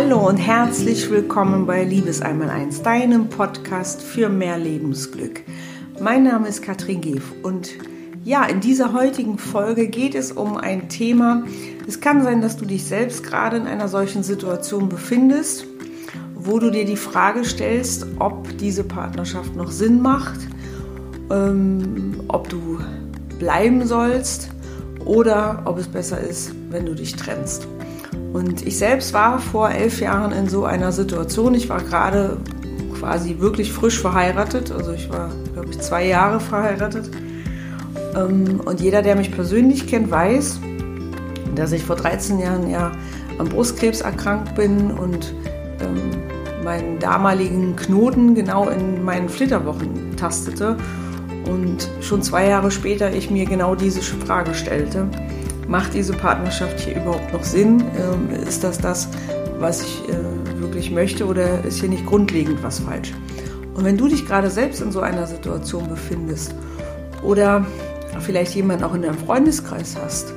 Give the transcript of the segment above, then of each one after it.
Hallo und herzlich willkommen bei Liebes einmal eins, deinem Podcast für mehr Lebensglück. Mein Name ist Katrin Geef und ja, in dieser heutigen Folge geht es um ein Thema. Es kann sein, dass du dich selbst gerade in einer solchen Situation befindest, wo du dir die Frage stellst, ob diese Partnerschaft noch Sinn macht, ähm, ob du bleiben sollst oder ob es besser ist, wenn du dich trennst. Und ich selbst war vor elf Jahren in so einer Situation. Ich war gerade quasi wirklich frisch verheiratet. Also ich war, glaube ich, zwei Jahre verheiratet. Ähm, und jeder, der mich persönlich kennt, weiß, dass ich vor 13 Jahren ja an Brustkrebs erkrankt bin und ähm, meinen damaligen Knoten genau in meinen Flitterwochen tastete. Und schon zwei Jahre später ich mir genau diese Frage stellte macht diese Partnerschaft hier überhaupt noch Sinn? Ähm, ist das das, was ich äh, wirklich möchte oder ist hier nicht grundlegend was falsch? Und wenn du dich gerade selbst in so einer Situation befindest oder vielleicht jemanden auch in deinem Freundeskreis hast,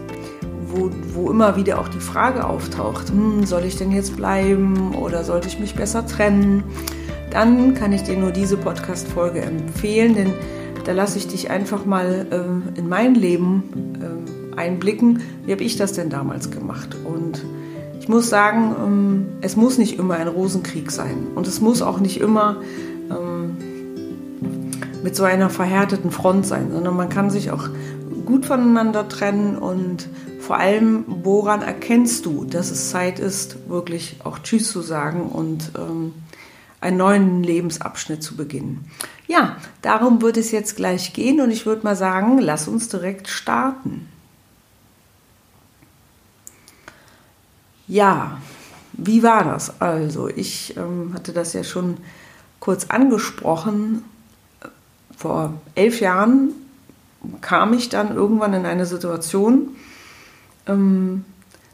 wo, wo immer wieder auch die Frage auftaucht, hm, soll ich denn jetzt bleiben oder sollte ich mich besser trennen, dann kann ich dir nur diese Podcast-Folge empfehlen, denn da lasse ich dich einfach mal äh, in mein Leben äh, einblicken, wie habe ich das denn damals gemacht. Und ich muss sagen, ähm, es muss nicht immer ein Rosenkrieg sein. Und es muss auch nicht immer ähm, mit so einer verhärteten Front sein, sondern man kann sich auch gut voneinander trennen und vor allem, woran erkennst du, dass es Zeit ist, wirklich auch Tschüss zu sagen und ähm, einen neuen Lebensabschnitt zu beginnen. Ja, darum wird es jetzt gleich gehen und ich würde mal sagen, lass uns direkt starten. Ja, wie war das? Also, ich ähm, hatte das ja schon kurz angesprochen. Vor elf Jahren kam ich dann irgendwann in eine Situation. Ähm,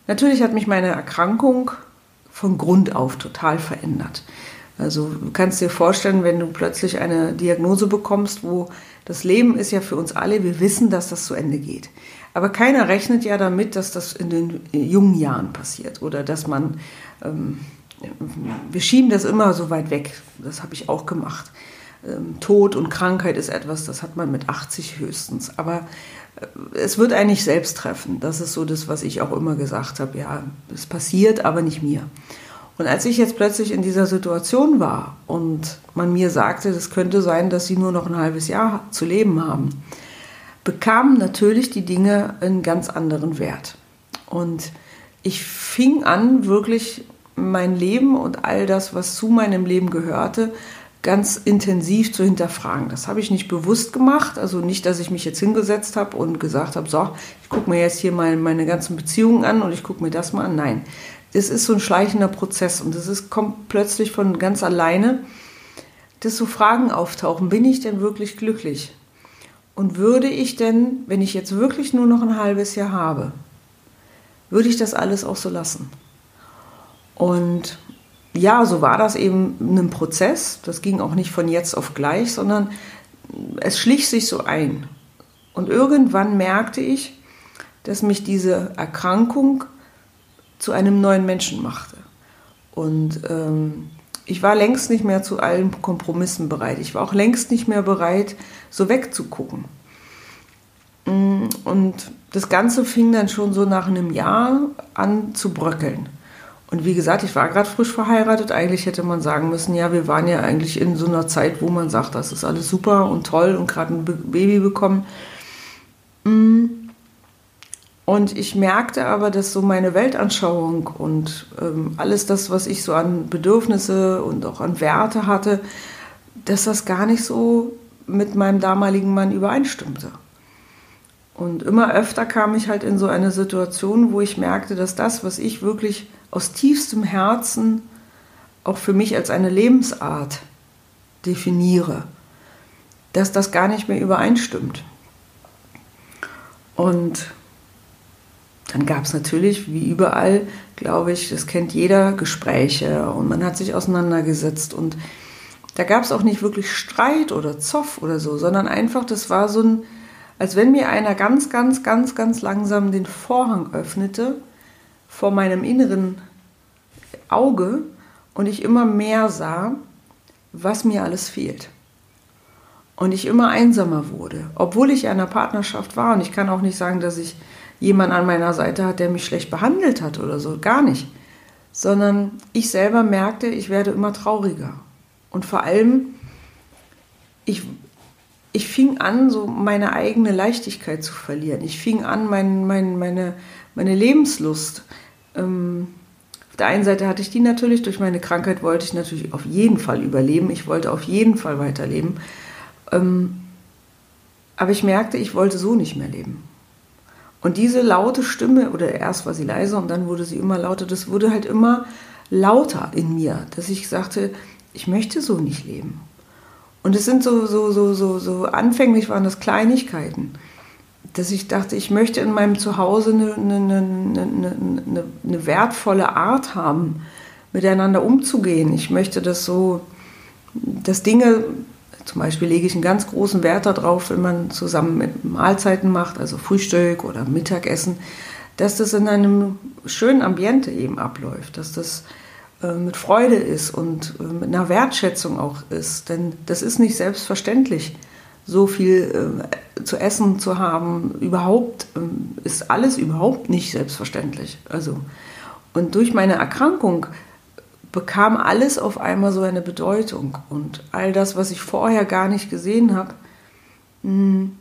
natürlich hat mich meine Erkrankung von Grund auf total verändert. Also du kannst dir vorstellen, wenn du plötzlich eine Diagnose bekommst, wo das Leben ist ja für uns alle, wir wissen, dass das zu Ende geht. Aber keiner rechnet ja damit, dass das in den jungen Jahren passiert oder dass man, ähm, wir schieben das immer so weit weg. Das habe ich auch gemacht. Ähm, Tod und Krankheit ist etwas, das hat man mit 80 höchstens. Aber äh, es wird eigentlich selbst treffen. Das ist so das, was ich auch immer gesagt habe. Ja, es passiert, aber nicht mir. Und als ich jetzt plötzlich in dieser Situation war und man mir sagte, es könnte sein, dass sie nur noch ein halbes Jahr zu leben haben, bekamen natürlich die Dinge einen ganz anderen Wert. Und ich fing an, wirklich mein Leben und all das, was zu meinem Leben gehörte, ganz intensiv zu hinterfragen. Das habe ich nicht bewusst gemacht, also nicht, dass ich mich jetzt hingesetzt habe und gesagt habe, so, ich gucke mir jetzt hier mal meine ganzen Beziehungen an und ich gucke mir das mal an. Nein, das ist so ein schleichender Prozess und ist, kommt plötzlich von ganz alleine, dass so Fragen auftauchen, bin ich denn wirklich glücklich? Und würde ich denn, wenn ich jetzt wirklich nur noch ein halbes Jahr habe, würde ich das alles auch so lassen? Und ja, so war das eben ein Prozess. Das ging auch nicht von jetzt auf gleich, sondern es schlich sich so ein. Und irgendwann merkte ich, dass mich diese Erkrankung zu einem neuen Menschen machte. Und ähm, ich war längst nicht mehr zu allen Kompromissen bereit. Ich war auch längst nicht mehr bereit, so wegzugucken. Mm, und das Ganze fing dann schon so nach einem Jahr an zu bröckeln. Und wie gesagt, ich war gerade frisch verheiratet. Eigentlich hätte man sagen müssen, ja, wir waren ja eigentlich in so einer Zeit, wo man sagt, das ist alles super und toll und gerade ein Baby bekommen. Mm, und ich merkte aber, dass so meine Weltanschauung und ähm, alles das, was ich so an Bedürfnisse und auch an Werte hatte, dass das gar nicht so mit meinem damaligen Mann übereinstimmte. Und immer öfter kam ich halt in so eine Situation, wo ich merkte, dass das, was ich wirklich aus tiefstem Herzen auch für mich als eine Lebensart definiere, dass das gar nicht mehr übereinstimmt. Und dann gab es natürlich, wie überall, glaube ich, das kennt jeder, Gespräche und man hat sich auseinandergesetzt und da gab es auch nicht wirklich Streit oder Zoff oder so, sondern einfach, das war so ein, als wenn mir einer ganz, ganz, ganz, ganz langsam den Vorhang öffnete vor meinem inneren Auge und ich immer mehr sah, was mir alles fehlt. Und ich immer einsamer wurde, obwohl ich in einer Partnerschaft war. Und ich kann auch nicht sagen, dass ich jemanden an meiner Seite hatte, der mich schlecht behandelt hat oder so, gar nicht. Sondern ich selber merkte, ich werde immer trauriger. Und vor allem, ich, ich fing an, so meine eigene Leichtigkeit zu verlieren. Ich fing an, mein, mein, meine, meine Lebenslust. Ähm, auf der einen Seite hatte ich die natürlich, durch meine Krankheit wollte ich natürlich auf jeden Fall überleben. Ich wollte auf jeden Fall weiterleben. Ähm, aber ich merkte, ich wollte so nicht mehr leben. Und diese laute Stimme, oder erst war sie leise und dann wurde sie immer lauter, das wurde halt immer lauter in mir, dass ich sagte, ich möchte so nicht leben. Und es sind so, so, so, so, so, anfänglich waren das Kleinigkeiten, dass ich dachte, ich möchte in meinem Zuhause eine, eine, eine, eine, wertvolle Art haben, miteinander umzugehen. Ich möchte das so, dass Dinge, zum Beispiel lege ich einen ganz großen Wert darauf, wenn man zusammen mit Mahlzeiten macht, also Frühstück oder Mittagessen, dass das in einem schönen Ambiente eben abläuft, dass das äh, mit Freude ist und äh, mit einer Wertschätzung auch ist. Denn das ist nicht selbstverständlich, so viel äh, zu essen zu haben. Überhaupt ähm, ist alles überhaupt nicht selbstverständlich. Also, und durch meine Erkrankung bekam alles auf einmal so eine Bedeutung. Und all das, was ich vorher gar nicht gesehen habe, hm,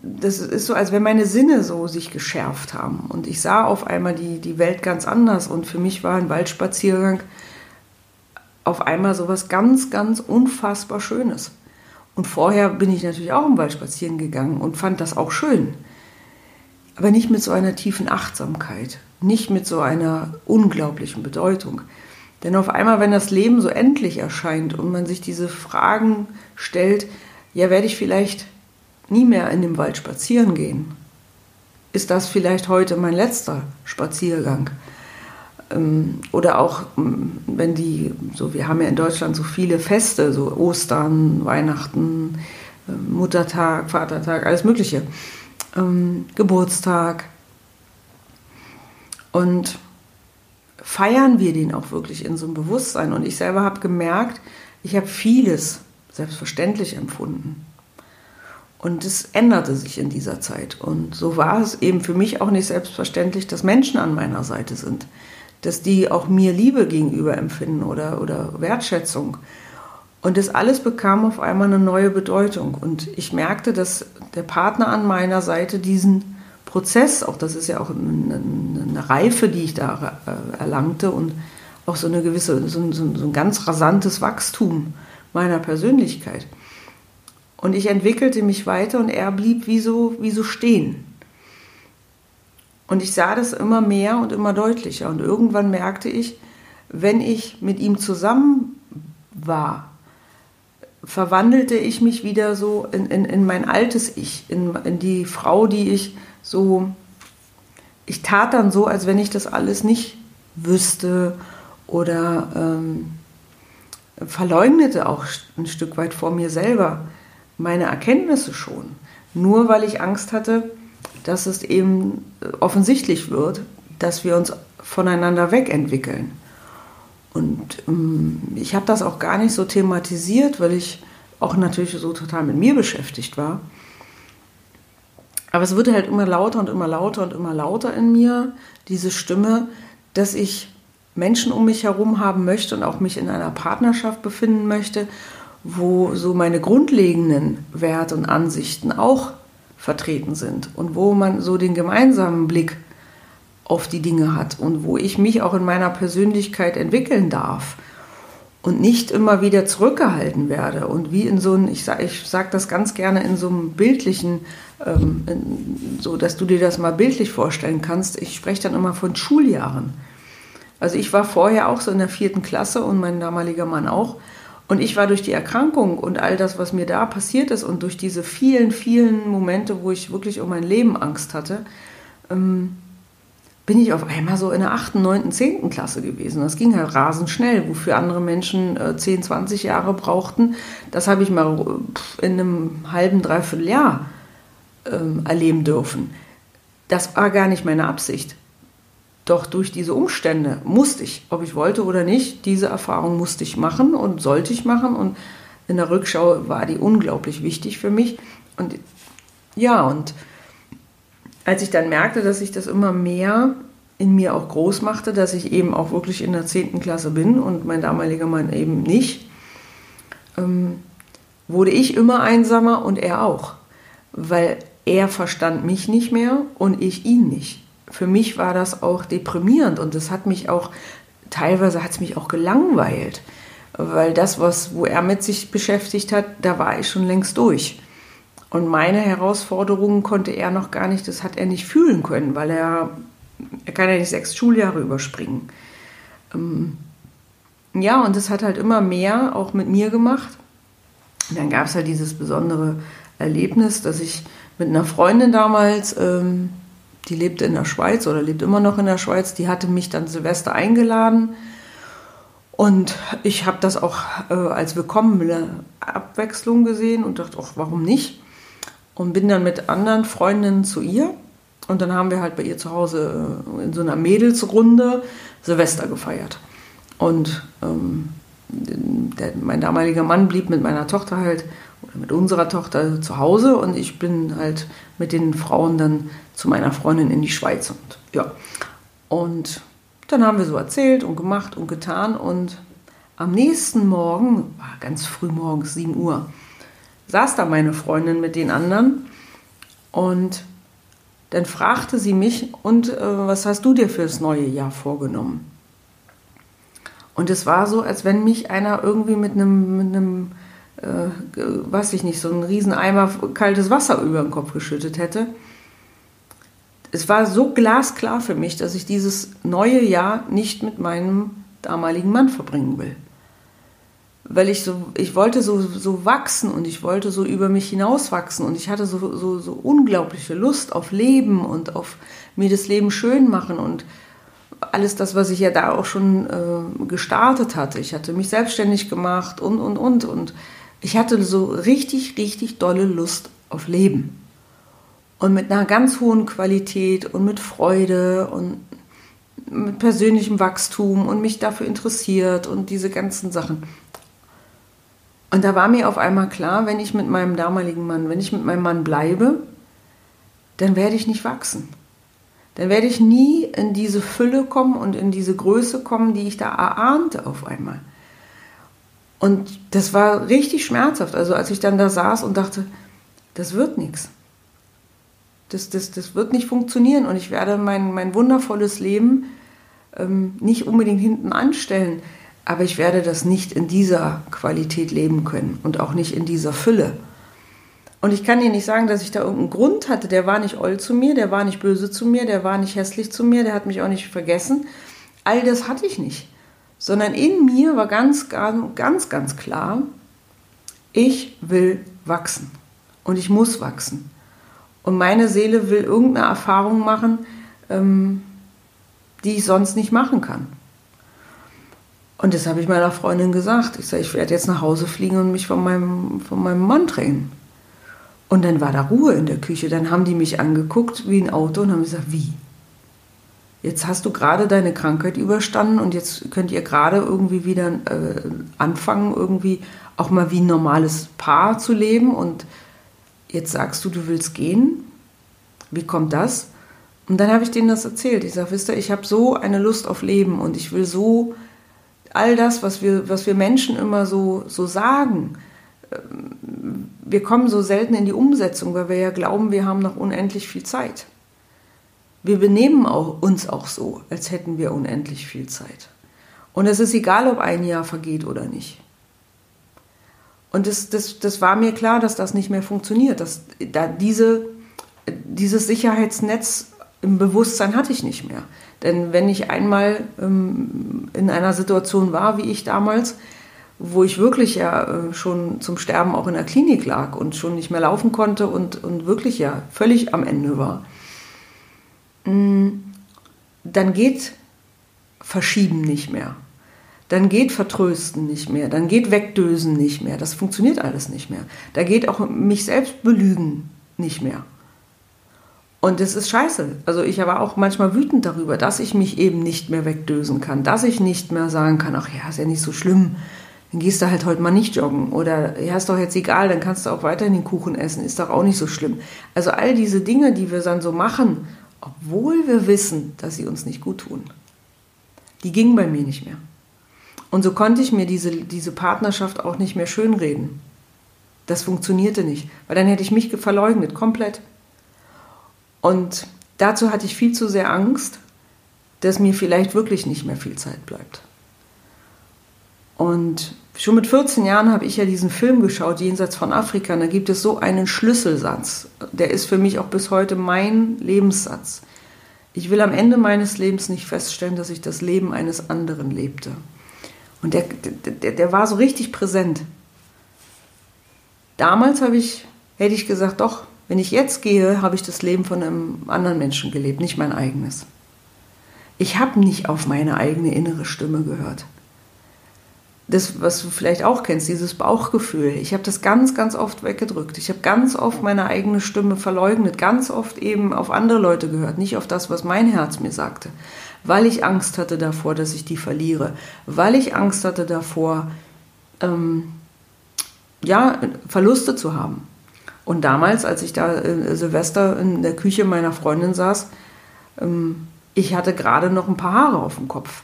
das ist so, als wenn meine Sinne so sich geschärft haben. Und ich sah auf einmal die, die Welt ganz anders. Und für mich war ein Waldspaziergang auf einmal so was ganz, ganz unfassbar Schönes. Und vorher bin ich natürlich auch im Wald spazieren gegangen und fand das auch schön. Aber nicht mit so einer tiefen Achtsamkeit, nicht mit so einer unglaublichen Bedeutung. Denn auf einmal, wenn das Leben so endlich erscheint und man sich diese Fragen stellt, ja, werde ich vielleicht nie mehr in dem Wald spazieren gehen? Ist das vielleicht heute mein letzter Spaziergang? Ähm, oder auch, ähm, wenn die, so wir haben ja in Deutschland so viele Feste, so Ostern, Weihnachten, ähm, Muttertag, Vatertag, alles Mögliche, Geburtstag. Und feiern wir den auch wirklich in so einem Bewusstsein? Und ich selber habe gemerkt, ich habe vieles selbstverständlich empfunden. Und es änderte sich in dieser Zeit. Und so war es eben für mich auch nicht selbstverständlich, dass Menschen an meiner Seite sind, dass die auch mir Liebe gegenüber empfinden oder, oder Wertschätzung. Und das alles bekam auf einmal eine neue Bedeutung. Und ich merkte, dass der Partner an meiner Seite diesen Prozess, auch das ist ja auch eine, Reife, die ich da äh, erlangte und auch so eine gewisse, so so ein ganz rasantes Wachstum meiner Persönlichkeit und ich entwickelte mich weiter und er blieb wie so, wie so stehen. Und ich sah das immer mehr und immer deutlicher. Und irgendwann merkte ich, wenn ich mit ihm zusammen war, verwandelte ich mich wieder so in, in, in mein altes Ich, in, in die Frau, die ich so, ich tat dann so, als wenn ich das alles nicht wüsste oder ähm, verleugnete auch ein Stück weit vor mir selber meine Erkenntnisse schon. Nur weil ich Angst hatte, dass es eben offensichtlich wird, dass wir uns voneinander wegentwickeln. Und ähm, ich habe das auch gar nicht so thematisiert, weil ich auch natürlich so total mit mir beschäftigt war. Aber es wurde halt immer lauter und immer lauter und immer lauter in mir, diese Stimme, dass ich Menschen um mich herum haben möchte und auch mich in einer Partnerschaft befinden möchte, wo so meine grundlegenden Werte und Ansichten auch vertreten sind und wo man so den gemeinsamen Blick auf die Dinge hat und wo ich mich auch in meiner Persönlichkeit entwickeln darf und nicht immer wieder zurückgehalten werde und wie in so einem, ich sage ich sag das ganz gerne in so einem bildlichen, ähm, in, so dass du dir das mal bildlich vorstellen kannst. Ich spreche dann immer von Schuljahren. Also ich war vorher auch so in der vierten Klasse und mein damaliger Mann auch und ich war durch die Erkrankung und all das, was mir da passiert ist und durch diese vielen, vielen Momente, wo ich wirklich um mein Leben Angst hatte, ähm, bin ich auf einmal so in der 8., 9., 10. Klasse gewesen. Das ging halt rasend schnell, wofür andere Menschen äh, 10, 20 Jahre brauchten. Das habe ich mal in einem halben, dreiviertel Jahr ähm, erleben dürfen. Das war gar nicht meine Absicht. Doch durch diese Umstände musste ich, ob ich wollte oder nicht, diese Erfahrung musste ich machen und sollte ich machen. Und in der Rückschau war die unglaublich wichtig für mich. Und ja, und als ich dann merkte, dass ich das immer mehr in mir auch groß machte, dass ich eben auch wirklich in der 10. Klasse bin und mein damaliger Mann eben nicht, ähm, wurde ich immer einsamer und er auch. Weil er verstand mich nicht mehr und ich ihn nicht. Für mich war das auch deprimierend und das hat mich auch, teilweise hat es mich auch gelangweilt. Weil das, was, wo er mit sich beschäftigt hat, da war ich schon längst durch. Und meine Herausforderungen konnte er noch gar nicht, das hat er nicht fühlen können, weil er, er kann ja nicht sechs Schuljahre überspringen. Ähm, ja, und das hat halt immer mehr auch mit mir gemacht. Und dann gab es halt dieses besondere Erlebnis, dass ich mit einer Freundin damals, ähm, die lebte in der Schweiz oder lebt immer noch in der Schweiz, die hatte mich dann Silvester eingeladen. Und ich habe das auch äh, als willkommene Abwechslung gesehen und dachte, ach, warum nicht? Und bin dann mit anderen Freundinnen zu ihr. Und dann haben wir halt bei ihr zu Hause äh, in so einer Mädelsrunde Silvester gefeiert. Und ähm, der, mein damaliger Mann blieb mit meiner Tochter halt, oder mit unserer Tochter zu Hause und ich bin halt mit den Frauen dann zu meiner Freundin in die Schweiz. Und ja, und dann haben wir so erzählt und gemacht und getan und am nächsten Morgen, war ganz früh morgens, 7 Uhr, saß da meine Freundin mit den anderen und dann fragte sie mich, und äh, was hast du dir fürs neue Jahr vorgenommen? Und es war so, als wenn mich einer irgendwie mit einem, mit einem äh, weiß ich nicht, so einen riesen Eimer kaltes Wasser über den Kopf geschüttet hätte. Es war so glasklar für mich, dass ich dieses neue Jahr nicht mit meinem damaligen Mann verbringen will weil ich so, ich wollte so, so wachsen und ich wollte so über mich hinauswachsen und ich hatte so, so, so unglaubliche Lust auf Leben und auf mir das Leben schön machen und alles das, was ich ja da auch schon äh, gestartet hatte. Ich hatte mich selbstständig gemacht und, und, und. Und ich hatte so richtig, richtig dolle Lust auf Leben. Und mit einer ganz hohen Qualität und mit Freude und mit persönlichem Wachstum und mich dafür interessiert und diese ganzen Sachen. Und da war mir auf einmal klar, wenn ich mit meinem damaligen Mann, wenn ich mit meinem Mann bleibe, dann werde ich nicht wachsen. Dann werde ich nie in diese Fülle kommen und in diese Größe kommen, die ich da erahnte auf einmal. Und das war richtig schmerzhaft. Also als ich dann da saß und dachte, das wird nichts. Das, das, das wird nicht funktionieren und ich werde mein, mein wundervolles Leben ähm, nicht unbedingt hinten anstellen aber ich werde das nicht in dieser Qualität leben können und auch nicht in dieser Fülle. Und ich kann dir nicht sagen, dass ich da irgendeinen Grund hatte. Der war nicht oll zu mir, der war nicht böse zu mir, der war nicht hässlich zu mir, der hat mich auch nicht vergessen. All das hatte ich nicht. Sondern in mir war ganz, ganz, ganz klar, ich will wachsen. Und ich muss wachsen. Und meine Seele will irgendeine Erfahrung machen, ähm, die ich sonst nicht machen kann. Und das habe ich meiner Freundin gesagt. Ich sage, ich werde jetzt nach Hause fliegen und mich von meinem, von meinem Mann trennen. Und dann war da Ruhe in der Küche. Dann haben die mich angeguckt wie ein Auto und haben gesagt, wie? Jetzt hast du gerade deine Krankheit überstanden und jetzt könnt ihr gerade irgendwie wieder äh, anfangen, irgendwie auch mal wie ein normales Paar zu leben. Und jetzt sagst du, du willst gehen. Wie kommt das? Und dann habe ich denen das erzählt. Ich sage, wisst ihr, ich habe so eine Lust auf Leben und ich will so all das, was wir, was wir Menschen immer so, so sagen, ähm, wir kommen so selten in die Umsetzung, weil wir ja glauben, wir haben noch unendlich viel Zeit. Wir benehmen auch, uns auch so, als hätten wir unendlich viel Zeit. Und es ist egal, ob ein Jahr vergeht oder nicht. Und das, das, das war mir klar, dass das nicht mehr funktioniert. Dass, da diese, dieses Sicherheitsnetz im Bewusstsein hatte ich nicht mehr. Denn wenn ich einmal ähm, in einer Situation war, wie ich damals, wo ich wirklich ja äh, schon zum Sterben auch in der Klinik lag und schon nicht mehr laufen konnte und, und wirklich ja völlig am Ende war, mm, dann geht Verschieben nicht mehr. Dann geht Vertrösten nicht mehr. Dann geht Wegdösen nicht mehr. Das funktioniert alles nicht mehr. Da geht auch mich selbst belügen nicht mehr. Und es ist scheiße. Also ich war auch manchmal wütend darüber, dass ich mich eben nicht mehr wegdösen kann, dass ich nicht mehr sagen kann, ach ja, ist ja nicht so schlimm. Dann gehst du halt heute mal nicht joggen. Oder ja, ist doch jetzt egal, dann kannst du auch weiterhin den Kuchen essen, ist doch auch nicht so schlimm. Also all diese Dinge, die wir dann so machen, obwohl wir wissen, dass sie uns nicht gut tun, die gingen bei mir nicht mehr. Und so konnte ich mir diese, diese Partnerschaft auch nicht mehr schönreden. Das funktionierte nicht, weil dann hätte ich mich verleugnet, komplett. Und dazu hatte ich viel zu sehr Angst, dass mir vielleicht wirklich nicht mehr viel Zeit bleibt. Und schon mit 14 Jahren habe ich ja diesen Film geschaut, Jenseits von Afrika. Und da gibt es so einen Schlüsselsatz. Der ist für mich auch bis heute mein Lebenssatz. Ich will am Ende meines Lebens nicht feststellen, dass ich das Leben eines anderen lebte. Und der, der, der war so richtig präsent. Damals habe ich, hätte ich gesagt, doch, wenn ich jetzt gehe, habe ich das Leben von einem anderen Menschen gelebt, nicht mein eigenes. Ich habe nicht auf meine eigene innere Stimme gehört. Das, was du vielleicht auch kennst, dieses Bauchgefühl. Ich habe das ganz, ganz oft weggedrückt. Ich habe ganz oft meine eigene Stimme verleugnet, ganz oft eben auf andere Leute gehört, nicht auf das, was mein Herz mir sagte, weil ich Angst hatte davor, dass ich die verliere, weil ich Angst hatte davor, ähm, ja, Verluste zu haben. Und damals, als ich da äh, Silvester in der Küche meiner Freundin saß, ähm, ich hatte gerade noch ein paar Haare auf dem Kopf.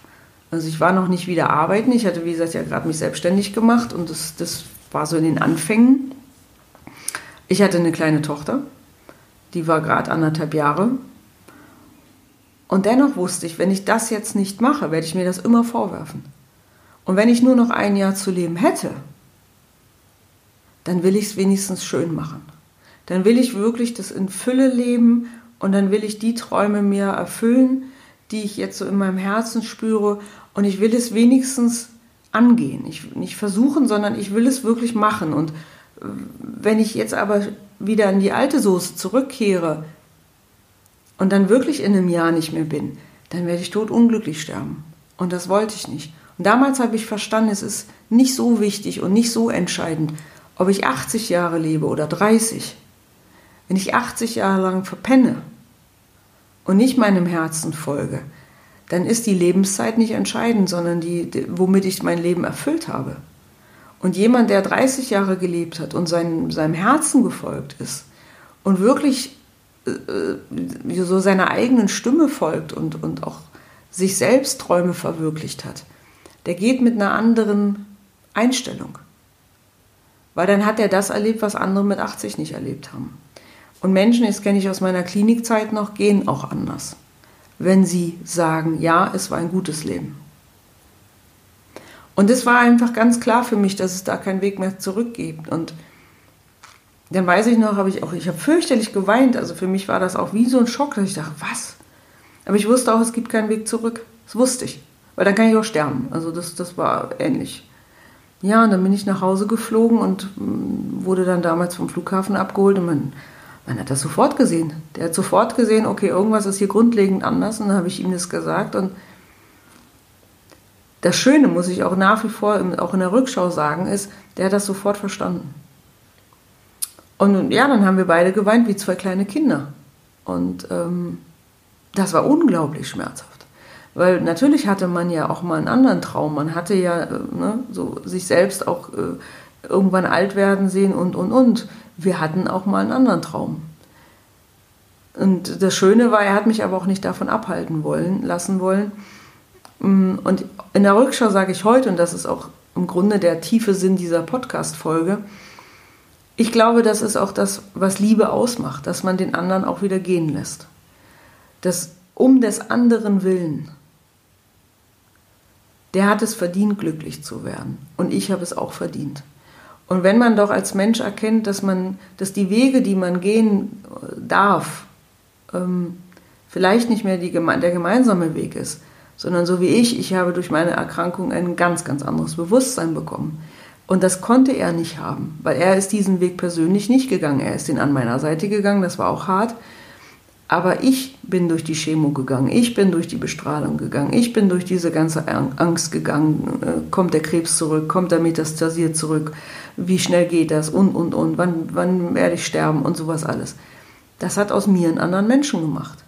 Also ich war noch nicht wieder arbeiten. Ich hatte, wie gesagt, ja gerade mich selbstständig gemacht und das, das war so in den Anfängen. Ich hatte eine kleine Tochter, die war gerade anderthalb Jahre. Und dennoch wusste ich, wenn ich das jetzt nicht mache, werde ich mir das immer vorwerfen. Und wenn ich nur noch ein Jahr zu leben hätte, dann will ich es wenigstens schön machen. Dann will ich wirklich das in Fülle leben und dann will ich die Träume mir erfüllen, die ich jetzt so in meinem Herzen spüre und ich will es wenigstens angehen. Ich nicht versuchen, sondern ich will es wirklich machen. Und äh, wenn ich jetzt aber wieder in die alte Soße zurückkehre und dann wirklich in einem Jahr nicht mehr bin, dann werde ich tot unglücklich sterben. Und das wollte ich nicht. Und damals habe ich verstanden, es ist nicht so wichtig und nicht so entscheidend, ob ich 80 Jahre lebe oder 30, wenn ich 80 Jahre lang verpenne und nicht meinem Herzen folge, dann ist die Lebenszeit nicht entscheidend, sondern die, womit ich mein Leben erfüllt habe. Und jemand, der 30 Jahre gelebt hat und sein, seinem Herzen gefolgt ist und wirklich äh, so seiner eigenen Stimme folgt und, und auch sich selbst Träume verwirklicht hat, der geht mit einer anderen Einstellung. Weil dann hat er das erlebt, was andere mit 80 nicht erlebt haben. Und Menschen, das kenne ich aus meiner Klinikzeit noch, gehen auch anders, wenn sie sagen, ja, es war ein gutes Leben. Und es war einfach ganz klar für mich, dass es da keinen Weg mehr zurück gibt. Und dann weiß ich noch, habe ich auch, ich habe fürchterlich geweint. Also für mich war das auch wie so ein Schock, dass ich dachte, was? Aber ich wusste auch, es gibt keinen Weg zurück. Das wusste ich. Weil dann kann ich auch sterben. Also das, das war ähnlich. Ja, und dann bin ich nach Hause geflogen und mm, wurde dann damals vom Flughafen abgeholt und man, man hat das sofort gesehen. Der hat sofort gesehen, okay, irgendwas ist hier grundlegend anders und dann habe ich ihm das gesagt und das Schöne, muss ich auch nach wie vor auch in der Rückschau sagen, ist, der hat das sofort verstanden. Und ja, dann haben wir beide geweint wie zwei kleine Kinder. Und ähm, das war unglaublich schmerzhaft. Weil natürlich hatte man ja auch mal einen anderen Traum. Man hatte ja äh, ne, so sich selbst auch äh, irgendwann alt werden sehen und, und, und. Wir hatten auch mal einen anderen Traum. Und das Schöne war, er hat mich aber auch nicht davon abhalten wollen, lassen wollen. Mm, und in der Rückschau sage ich heute, und das ist auch im Grunde der tiefe Sinn dieser Podcast-Folge, ich glaube, das ist auch das, was Liebe ausmacht, dass man den anderen auch wieder gehen lässt. Das um des anderen Willen der hat es verdient, glücklich zu werden. Und ich habe es auch verdient. Und wenn man doch als Mensch erkennt, dass man, dass die Wege, die man gehen äh, darf, ähm, vielleicht nicht mehr die, der gemeinsame Weg ist, sondern so wie ich, ich habe durch meine Erkrankung ein ganz, ganz anderes Bewusstsein bekommen. Und das konnte er nicht haben, weil er ist diesen Weg persönlich nicht gegangen. Er ist den an meiner Seite gegangen, das war auch hart. Aber ich bin durch die Chemo gegangen, ich bin durch die Bestrahlung gegangen, ich bin durch diese ganze Angst gegangen. Äh, kommt der Krebs zurück, kommt der Metastasiert zurück, wie schnell geht das und, und, und, wann, wann werde ich sterben und sowas alles. das hat aus mir einen anderen Menschen gemacht.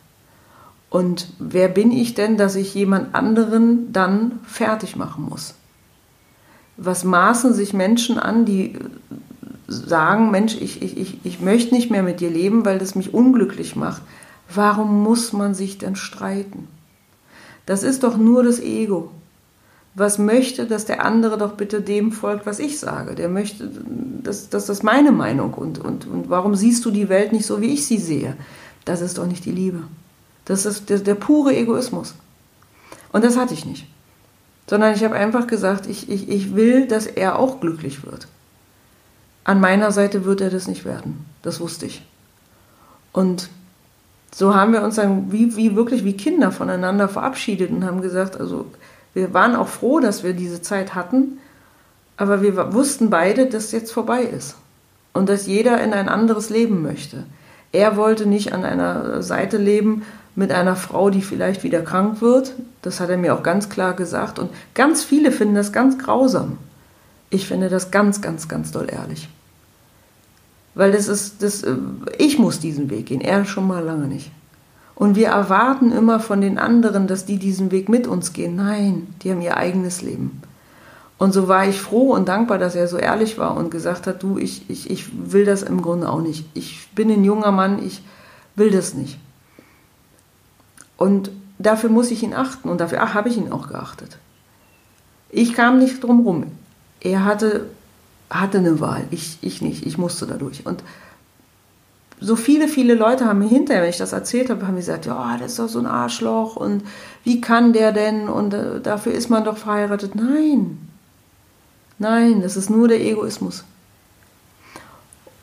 Und wer bin ich denn, dass ich jemand anderen dann fertig machen muss? Was maßen sich Menschen an, die sagen, Mensch, ich, ich, ich, ich möchte nicht mehr mit dir leben, weil das mich unglücklich macht. Warum muss man sich denn streiten? Das ist doch nur das Ego. Was möchte, dass der andere doch bitte dem folgt, was ich sage. Der möchte, das, das ist meine Meinung. Und, und, und warum siehst du die Welt nicht so, wie ich sie sehe? Das ist doch nicht die Liebe. Das ist der, der pure Egoismus. Und das hatte ich nicht. Sondern ich habe einfach gesagt, ich, ich, ich will, dass er auch glücklich wird. An meiner Seite wird er das nicht werden. Das wusste ich. Und so haben wir uns dann wie, wie wirklich wie Kinder voneinander verabschiedet und haben gesagt, also wir waren auch froh, dass wir diese Zeit hatten, aber wir wussten beide, dass jetzt vorbei ist und dass jeder in ein anderes Leben möchte. Er wollte nicht an einer Seite leben, mit einer Frau, die vielleicht wieder krank wird. Das hat er mir auch ganz klar gesagt. Und ganz viele finden das ganz grausam. Ich finde das ganz, ganz, ganz doll ehrlich. Weil das ist, das, äh, ich muss diesen Weg gehen, er schon mal lange nicht. Und wir erwarten immer von den anderen, dass die diesen Weg mit uns gehen. Nein, die haben ihr eigenes Leben. Und so war ich froh und dankbar, dass er so ehrlich war und gesagt hat, du, ich, ich, ich will das im Grunde auch nicht. Ich bin ein junger Mann, ich will das nicht. Und dafür muss ich ihn achten und dafür habe ich ihn auch geachtet. Ich kam nicht drum rum. Er hatte, hatte eine Wahl, ich, ich nicht. Ich musste dadurch. Und so viele, viele Leute haben mir hinterher, wenn ich das erzählt habe, haben gesagt, ja, das ist doch so ein Arschloch und wie kann der denn und äh, dafür ist man doch verheiratet. Nein, nein, das ist nur der Egoismus.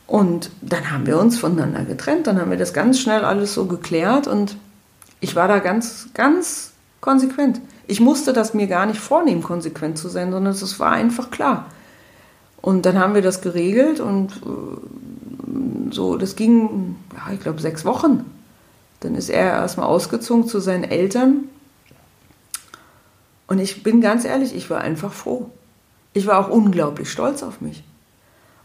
Und dann haben wir uns voneinander getrennt, dann haben wir das ganz schnell alles so geklärt und ich war da ganz, ganz konsequent. Ich musste das mir gar nicht vornehmen, konsequent zu sein, sondern es war einfach klar. Und dann haben wir das geregelt und äh, so, das ging, ja, ich glaube, sechs Wochen. Dann ist er erstmal ausgezogen zu seinen Eltern. Und ich bin ganz ehrlich, ich war einfach froh. Ich war auch unglaublich stolz auf mich.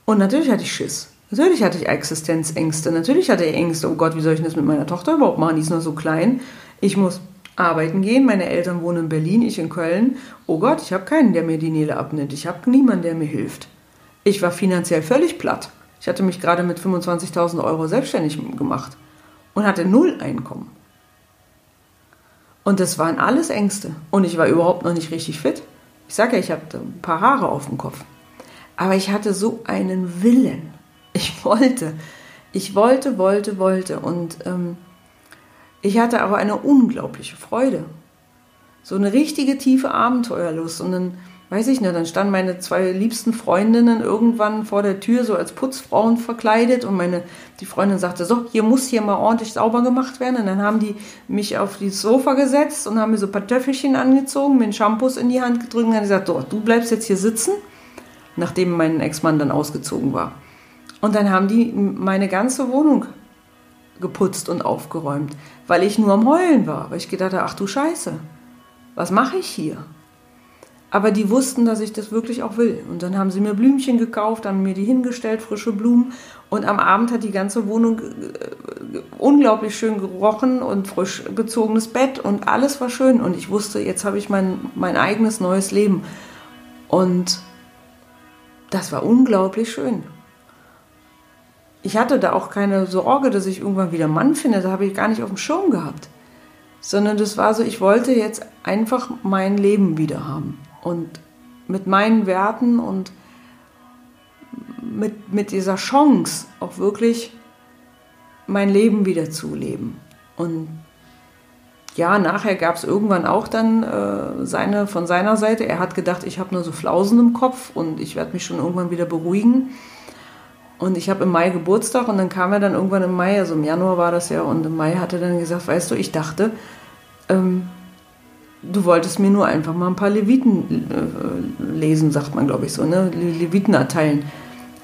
Und natürlich hatte ich Schiss. Natürlich hatte ich Existenzängste. Natürlich hatte ich Ängste. Oh Gott, wie soll ich das mit meiner Tochter überhaupt machen? Die ist noch so klein. Ich muss arbeiten gehen. Meine Eltern wohnen in Berlin, ich in Köln. Oh Gott, ich habe keinen, der mir die Nähle abnimmt. Ich habe niemanden, der mir hilft. Ich war finanziell völlig platt. Ich hatte mich gerade mit 25.000 Euro selbstständig gemacht und hatte null Einkommen. Und das waren alles Ängste. Und ich war überhaupt noch nicht richtig fit. Ich sage ja, ich habe ein paar Haare auf dem Kopf. Aber ich hatte so einen Willen. Ich wollte, ich wollte, wollte, wollte. Und ähm, ich hatte aber eine unglaubliche Freude. So eine richtige tiefe Abenteuerlust. Und dann, weiß ich nicht, dann standen meine zwei liebsten Freundinnen irgendwann vor der Tür, so als Putzfrauen verkleidet. Und meine, die Freundin sagte, so, hier muss hier mal ordentlich sauber gemacht werden. Und dann haben die mich auf das Sofa gesetzt und haben mir so ein paar Töffelchen angezogen, mir einen Shampoos in die Hand gedrückt und haben gesagt, so, du bleibst jetzt hier sitzen, nachdem mein Ex-Mann dann ausgezogen war. Und dann haben die meine ganze Wohnung geputzt und aufgeräumt, weil ich nur am Heulen war, weil ich gedacht habe, ach du Scheiße, was mache ich hier? Aber die wussten, dass ich das wirklich auch will. Und dann haben sie mir Blümchen gekauft, haben mir die hingestellt, frische Blumen. Und am Abend hat die ganze Wohnung äh, unglaublich schön gerochen und frisch gezogenes Bett und alles war schön. Und ich wusste, jetzt habe ich mein, mein eigenes neues Leben. Und das war unglaublich schön ich hatte da auch keine Sorge, dass ich irgendwann wieder Mann finde. Da habe ich gar nicht auf dem Schirm gehabt. Sondern das war so, ich wollte jetzt einfach mein Leben wieder haben. Und mit meinen Werten und mit, mit dieser Chance auch wirklich mein Leben wieder zu leben. Und ja, nachher gab es irgendwann auch dann äh, seine, von seiner Seite, er hat gedacht, ich habe nur so Flausen im Kopf und ich werde mich schon irgendwann wieder beruhigen. Und ich habe im Mai Geburtstag und dann kam er dann irgendwann im Mai, also im Januar war das ja, und im Mai hat er dann gesagt, weißt du, ich dachte, ähm, du wolltest mir nur einfach mal ein paar Leviten äh, lesen, sagt man, glaube ich so, ne? Leviten erteilen.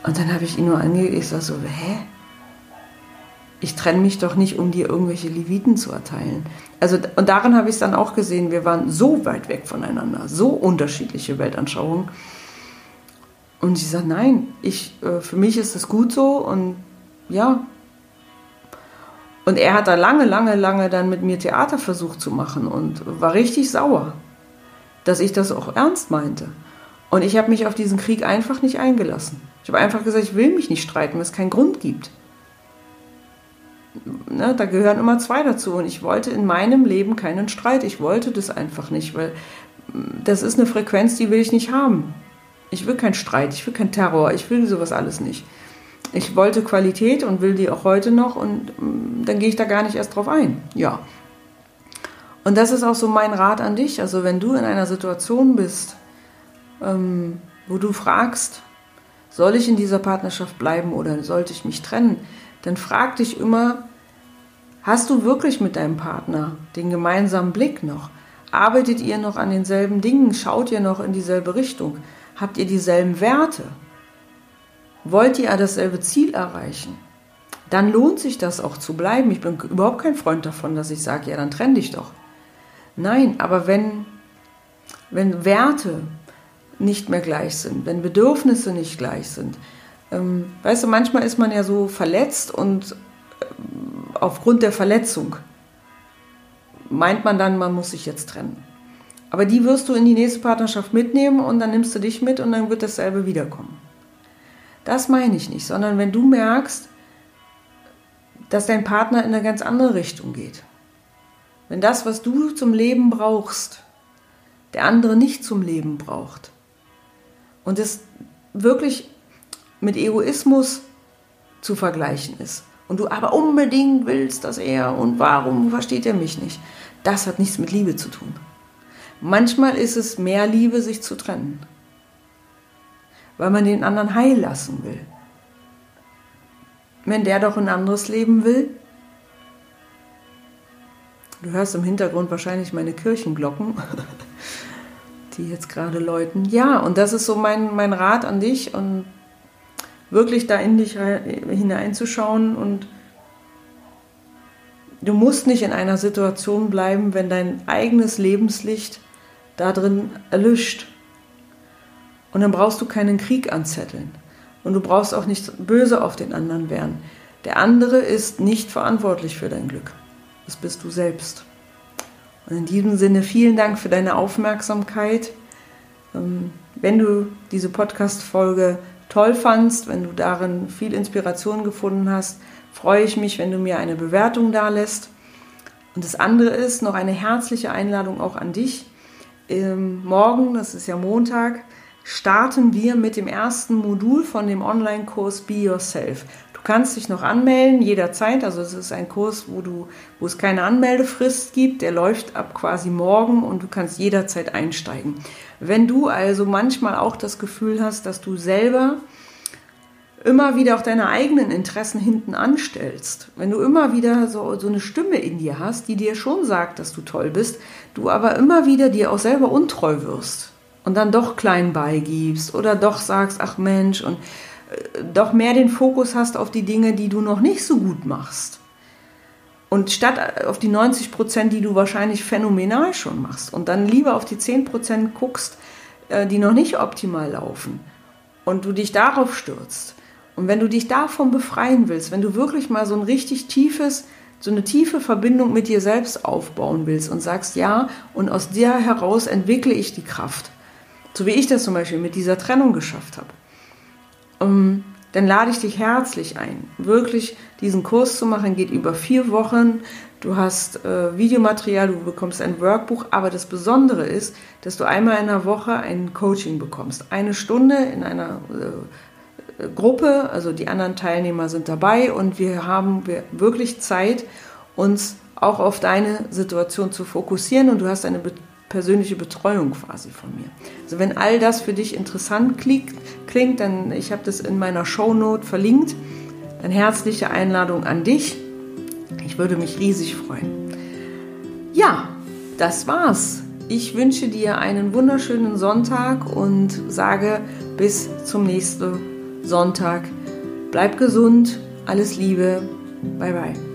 Und dann habe ich ihn nur angeguckt, ich sage so, hä? Ich trenne mich doch nicht, um dir irgendwelche Leviten zu erteilen. Also, und darin habe ich es dann auch gesehen, wir waren so weit weg voneinander, so unterschiedliche Weltanschauungen. Und sie sagt, nein, ich, äh, für mich ist das gut so und ja. Und er hat da lange, lange, lange dann mit mir Theater versucht zu machen und war richtig sauer, dass ich das auch ernst meinte. Und ich habe mich auf diesen Krieg einfach nicht eingelassen. Ich habe einfach gesagt, ich will mich nicht streiten, wenn es keinen Grund gibt. Ne, da gehören immer zwei dazu. Und ich wollte in meinem Leben keinen Streit. Ich wollte das einfach nicht, weil mm, das ist eine Frequenz, die will ich nicht haben. Ich will keinen Streit, ich will keinen Terror, ich will sowas alles nicht. Ich wollte Qualität und will die auch heute noch und mm, dann gehe ich da gar nicht erst drauf ein. Ja. Und das ist auch so mein Rat an dich. Also wenn du in einer Situation bist, ähm, wo du fragst, soll ich in dieser Partnerschaft bleiben oder sollte ich mich trennen, dann frag dich immer, hast du wirklich mit deinem Partner den gemeinsamen Blick noch? Arbeitet ihr noch an denselben Dingen? Schaut ihr noch in dieselbe Richtung? Habt ihr dieselben Werte? Wollt ihr dasselbe Ziel erreichen? Dann lohnt sich das auch zu bleiben. Ich bin überhaupt kein Freund davon, dass ich sage, ja, dann trenn dich doch. Nein, aber wenn, wenn Werte nicht mehr gleich sind, wenn Bedürfnisse nicht gleich sind, ähm, weißt du, manchmal ist man ja so verletzt und ähm, aufgrund der Verletzung meint man dann, man muss sich jetzt trennen. Aber die wirst du in die nächste Partnerschaft mitnehmen und dann nimmst du dich mit und dann wird dasselbe wiederkommen. Das meine ich nicht, sondern wenn du merkst, dass dein Partner in eine ganz andere Richtung geht. Wenn das, was du zum Leben brauchst, der andere nicht zum Leben braucht. Und es wirklich mit Egoismus zu vergleichen ist. Und du aber unbedingt willst, dass er und warum versteht er mich nicht. Das hat nichts mit Liebe zu tun. Manchmal ist es mehr Liebe, sich zu trennen, weil man den anderen heil lassen will. Wenn der doch ein anderes Leben will, du hörst im Hintergrund wahrscheinlich meine Kirchenglocken, die jetzt gerade läuten. Ja, und das ist so mein, mein Rat an dich und wirklich da in dich hineinzuschauen und du musst nicht in einer Situation bleiben, wenn dein eigenes Lebenslicht da drin erlischt. Und dann brauchst du keinen Krieg anzetteln. Und du brauchst auch nicht böse auf den anderen werden. Der andere ist nicht verantwortlich für dein Glück. Das bist du selbst. Und in diesem Sinne vielen Dank für deine Aufmerksamkeit. Ähm, wenn du diese Podcast-Folge toll fandst, wenn du darin viel Inspiration gefunden hast, freue ich mich, wenn du mir eine Bewertung da lässt. Und das andere ist noch eine herzliche Einladung auch an dich. Ähm, morgen, das ist ja Montag, starten wir mit dem ersten Modul von dem Online-Kurs Be Yourself. Du kannst dich noch anmelden jederzeit. Also es ist ein Kurs, wo du, wo es keine Anmeldefrist gibt. Der läuft ab quasi morgen und du kannst jederzeit einsteigen. Wenn du also manchmal auch das Gefühl hast, dass du selber immer wieder auch deine eigenen Interessen hinten anstellst, wenn du immer wieder so, so eine Stimme in dir hast, die dir schon sagt, dass du toll bist, du aber immer wieder dir auch selber untreu wirst und dann doch klein beigibst oder doch sagst, ach Mensch, und äh, doch mehr den Fokus hast auf die Dinge, die du noch nicht so gut machst. Und statt auf die 90 Prozent, die du wahrscheinlich phänomenal schon machst, und dann lieber auf die 10 Prozent guckst, äh, die noch nicht optimal laufen, und du dich darauf stürzt, und wenn du dich davon befreien willst, wenn du wirklich mal so ein richtig tiefes, so eine tiefe Verbindung mit dir selbst aufbauen willst und sagst, ja, und aus dir heraus entwickle ich die Kraft, so wie ich das zum Beispiel mit dieser Trennung geschafft habe, ähm, dann lade ich dich herzlich ein, wirklich diesen Kurs zu machen, geht über vier Wochen. Du hast äh, Videomaterial, du bekommst ein Workbuch, aber das Besondere ist, dass du einmal in der Woche ein Coaching bekommst. Eine Stunde in einer äh, Gruppe, also die anderen Teilnehmer sind dabei. Und wir haben wirklich Zeit, uns auch auf deine Situation zu fokussieren. Und du hast eine persönliche Betreuung quasi von mir. Also wenn all das für dich interessant klingt, dann ich habe das in meiner Shownote verlinkt, dann herzliche Einladung an dich. Ich würde mich riesig freuen. Ja, das war's. Ich wünsche dir einen wunderschönen Sonntag und sage bis zum nächsten Sonntag. Bleib gesund, alles Liebe, bye bye.